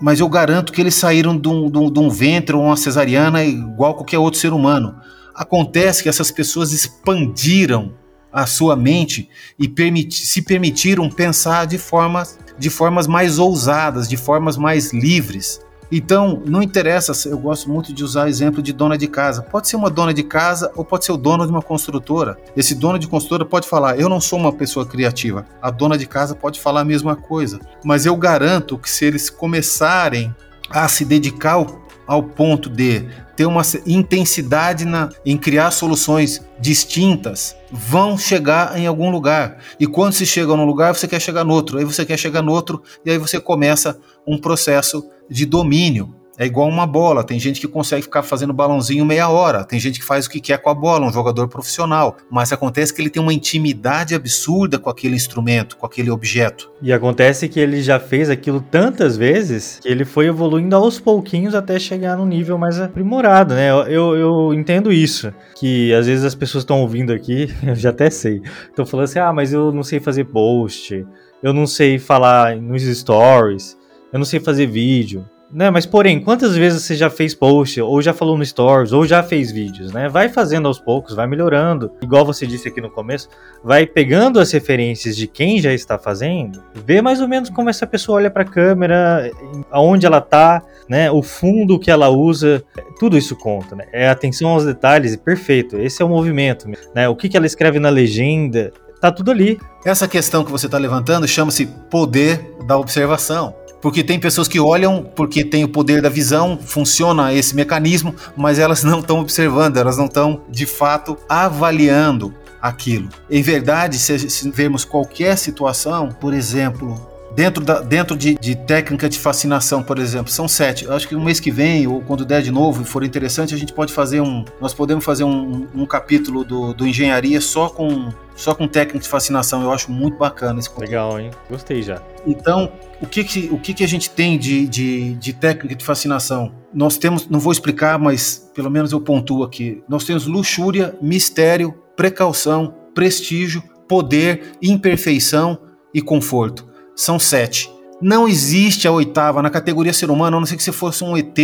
Mas eu garanto que eles saíram de um, de um, de um ventre ou uma cesariana igual qualquer outro ser humano. Acontece que essas pessoas expandiram a sua mente e se permitiram pensar de formas, de formas mais ousadas, de formas mais livres. Então, não interessa, eu gosto muito de usar o exemplo de dona de casa. Pode ser uma dona de casa ou pode ser o dono de uma construtora. Esse dono de construtora pode falar: Eu não sou uma pessoa criativa. A dona de casa pode falar a mesma coisa. Mas eu garanto que se eles começarem a se dedicar ao, ao ponto de ter uma intensidade na, em criar soluções distintas, vão chegar em algum lugar. E quando se chega num lugar, você quer chegar no outro, aí você quer chegar no outro, e aí você começa um processo de domínio. É igual uma bola. Tem gente que consegue ficar fazendo balãozinho meia hora. Tem gente que faz o que quer com a bola, um jogador profissional. Mas acontece que ele tem uma intimidade absurda com aquele instrumento, com aquele objeto. E acontece que ele já fez aquilo tantas vezes que ele foi evoluindo aos pouquinhos até chegar num nível mais aprimorado, né? Eu, eu, entendo isso. Que às vezes as pessoas estão ouvindo aqui, eu já até sei. Estão falando assim: ah, mas eu não sei fazer post, eu não sei falar nos stories, eu não sei fazer vídeo. Né, mas porém, quantas vezes você já fez post, ou já falou no Stories, ou já fez vídeos, né? Vai fazendo aos poucos, vai melhorando. Igual você disse aqui no começo, vai pegando as referências de quem já está fazendo, vê mais ou menos como essa pessoa olha para a câmera, aonde ela tá, né? O fundo que ela usa, tudo isso conta, né? É atenção aos detalhes, perfeito. Esse é o movimento, né? O que, que ela escreve na legenda, tá tudo ali. Essa questão que você está levantando chama-se poder da observação. Porque tem pessoas que olham porque tem o poder da visão, funciona esse mecanismo, mas elas não estão observando, elas não estão de fato avaliando aquilo. Em verdade, se, se vermos qualquer situação, por exemplo, dentro, da, dentro de, de, técnica de fascinação, por exemplo, são sete. Eu acho que no mês que vem, ou quando der de novo e for interessante, a gente pode fazer um. Nós podemos fazer um, um capítulo do, do engenharia só com só com técnica de fascinação. Eu acho muito bacana esse conteúdo. Legal, hein? Gostei já. Então, o que, que, o que, que a gente tem de, de, de técnica de fascinação? Nós temos, não vou explicar, mas pelo menos eu pontuo aqui. Nós temos luxúria, mistério, precaução, prestígio, poder, imperfeição e conforto. São sete. Não existe a oitava na categoria ser humano, a não ser que você fosse um ET,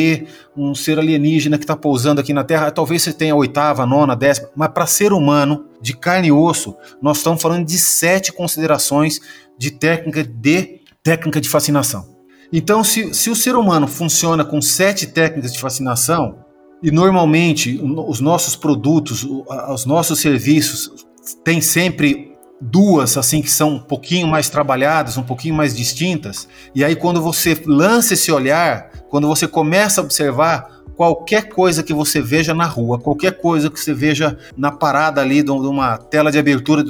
um ser alienígena que está pousando aqui na Terra. Talvez você tenha a oitava, a nona, a décima, mas para ser humano, de carne e osso, nós estamos falando de sete considerações de técnica de técnica de fascinação. Então, se, se o ser humano funciona com sete técnicas de fascinação, e normalmente os nossos produtos, os nossos serviços têm sempre duas assim que são um pouquinho mais trabalhadas, um pouquinho mais distintas. E aí quando você lança esse olhar, quando você começa a observar qualquer coisa que você veja na rua, qualquer coisa que você veja na parada ali de uma tela de abertura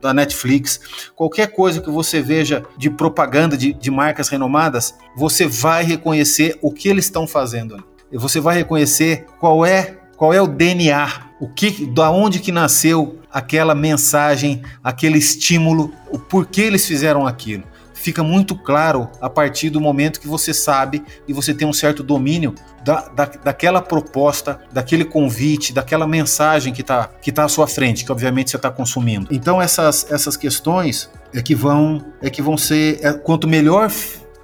da Netflix, qualquer coisa que você veja de propaganda de, de marcas renomadas, você vai reconhecer o que eles estão fazendo. Você vai reconhecer qual é qual é o DNA, o que, da onde que nasceu aquela mensagem, aquele estímulo, o porquê eles fizeram aquilo. Fica muito claro a partir do momento que você sabe e você tem um certo domínio da, da, daquela proposta, daquele convite, daquela mensagem que está que tá à sua frente, que obviamente você está consumindo. Então essas, essas questões é que vão é que vão ser é, quanto melhor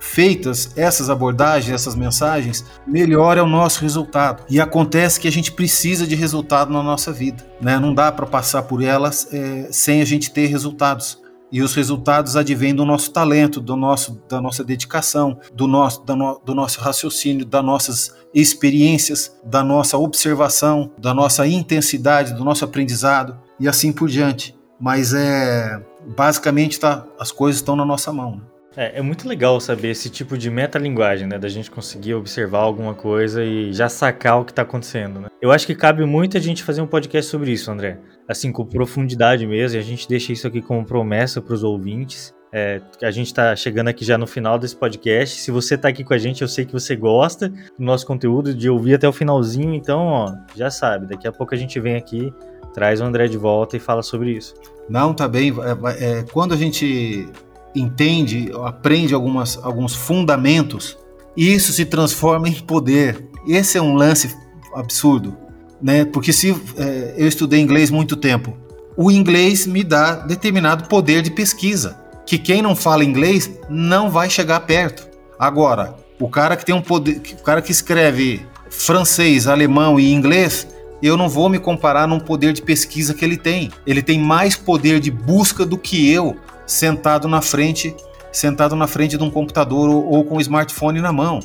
feitas essas abordagens, essas mensagens, melhor é o nosso resultado. E acontece que a gente precisa de resultado na nossa vida. Né? Não dá para passar por elas é, sem a gente ter resultados. E os resultados advêm do nosso talento, do nosso, da nossa dedicação, do nosso, no, do nosso raciocínio, das nossas experiências, da nossa observação, da nossa intensidade, do nosso aprendizado e assim por diante. Mas é basicamente tá, as coisas estão na nossa mão. Né? É, é, muito legal saber esse tipo de metalinguagem, né? Da gente conseguir observar alguma coisa e já sacar o que está acontecendo, né? Eu acho que cabe muito a gente fazer um podcast sobre isso, André. Assim, com profundidade mesmo, e a gente deixa isso aqui como promessa para os ouvintes. É, a gente está chegando aqui já no final desse podcast. Se você está aqui com a gente, eu sei que você gosta do nosso conteúdo, de ouvir até o finalzinho, então, ó, já sabe, daqui a pouco a gente vem aqui, traz o André de volta e fala sobre isso. Não, tá bem. É, é, quando a gente entende, aprende algumas, alguns fundamentos, isso se transforma em poder. Esse é um lance absurdo, né? Porque se é, eu estudei inglês muito tempo, o inglês me dá determinado poder de pesquisa, que quem não fala inglês não vai chegar perto. Agora, o cara que tem um poder, o cara que escreve francês, alemão e inglês, eu não vou me comparar num poder de pesquisa que ele tem. Ele tem mais poder de busca do que eu sentado na frente, sentado na frente de um computador ou, ou com o um smartphone na mão.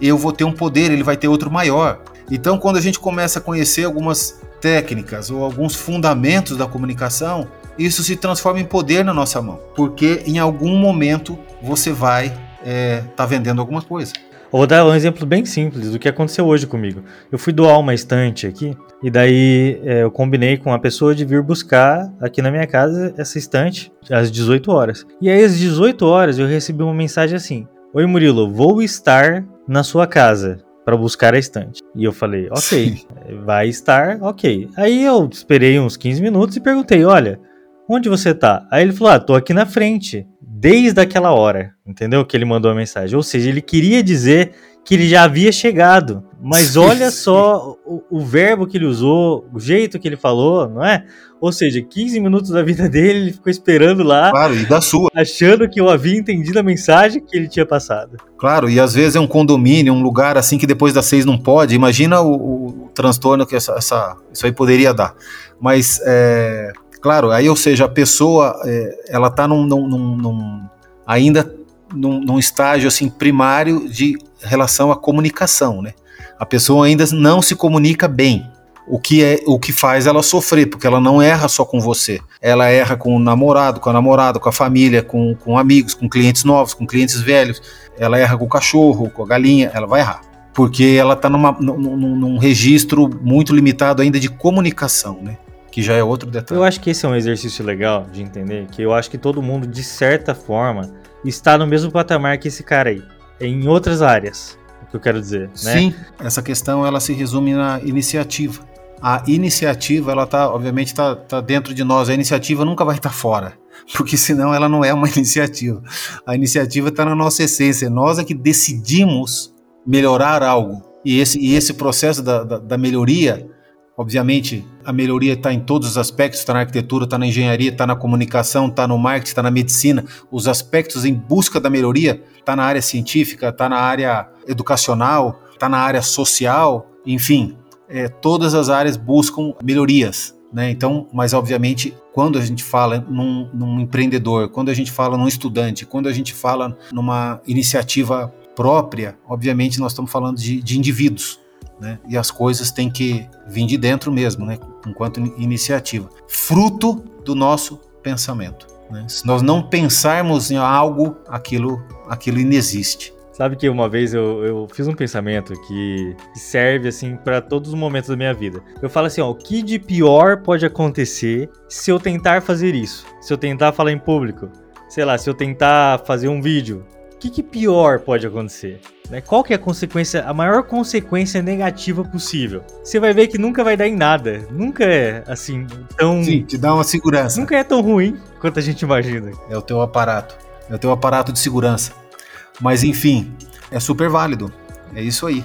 Eu vou ter um poder, ele vai ter outro maior. Então, quando a gente começa a conhecer algumas técnicas ou alguns fundamentos da comunicação, isso se transforma em poder na nossa mão, porque em algum momento você vai estar é, tá vendendo alguma coisa. Vou dar um exemplo bem simples do que aconteceu hoje comigo. Eu fui doar uma estante aqui, e daí é, eu combinei com a pessoa de vir buscar aqui na minha casa essa estante às 18 horas. E aí às 18 horas eu recebi uma mensagem assim: Oi Murilo, vou estar na sua casa para buscar a estante. E eu falei, ok, Sim. vai estar, ok. Aí eu esperei uns 15 minutos e perguntei, olha, onde você tá? Aí ele falou, ah, tô aqui na frente desde aquela hora, entendeu? Que ele mandou a mensagem. Ou seja, ele queria dizer que ele já havia chegado. Mas olha só o, o, verbo que ele usou, o jeito que ele falou, não é? Ou seja, 15 minutos da vida dele, ele ficou esperando lá. Claro, e da sua. Achando que eu havia entendido a mensagem que ele tinha passado. Claro, e às vezes é um condomínio, um lugar assim que depois das seis não pode. Imagina o, o transtorno que essa, essa, isso aí poderia dar. Mas é, Claro, aí, ou seja, a pessoa, é, ela está num, num, num, ainda num, num, estágio assim primário de relação à comunicação, né? A pessoa ainda não se comunica bem, o que é o que faz ela sofrer, porque ela não erra só com você, ela erra com o namorado, com a namorada, com a família, com, com amigos, com clientes novos, com clientes velhos, ela erra com o cachorro, com a galinha, ela vai errar, porque ela está num, num registro muito limitado ainda de comunicação, né? que já é outro detalhe. Eu acho que esse é um exercício legal de entender, que eu acho que todo mundo, de certa forma, está no mesmo patamar que esse cara aí, em outras áreas, o que eu quero dizer, né? Sim, essa questão ela se resume na iniciativa. A iniciativa, ela tá, obviamente, está tá dentro de nós. A iniciativa nunca vai estar tá fora, porque senão ela não é uma iniciativa. A iniciativa está na nossa essência. Nós é que decidimos melhorar algo. E esse, e esse processo da, da, da melhoria, Obviamente, a melhoria está em todos os aspectos, está na arquitetura, está na engenharia, está na comunicação, está no marketing, está na medicina. Os aspectos em busca da melhoria está na área científica, está na área educacional, está na área social, enfim, é, todas as áreas buscam melhorias. Né? Então, mas obviamente, quando a gente fala num, num empreendedor, quando a gente fala num estudante, quando a gente fala numa iniciativa própria, obviamente nós estamos falando de, de indivíduos né? E as coisas têm que vir de dentro mesmo, né? Enquanto iniciativa, fruto do nosso pensamento. Né? Se nós não pensarmos em algo, aquilo, aquilo inexiste. Sabe que uma vez eu, eu fiz um pensamento que serve assim para todos os momentos da minha vida. Eu falo assim, ó, o que de pior pode acontecer se eu tentar fazer isso? Se eu tentar falar em público? Sei lá, se eu tentar fazer um vídeo, que, que pior pode acontecer? Né? Qual que é a consequência, a maior consequência negativa possível? Você vai ver que nunca vai dar em nada. Nunca é assim tão. Sim, te dá uma segurança. Nunca é tão ruim quanto a gente imagina. É o teu aparato. É o teu aparato de segurança. Mas enfim, é super válido. É isso aí.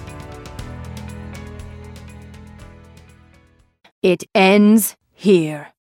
It ends here.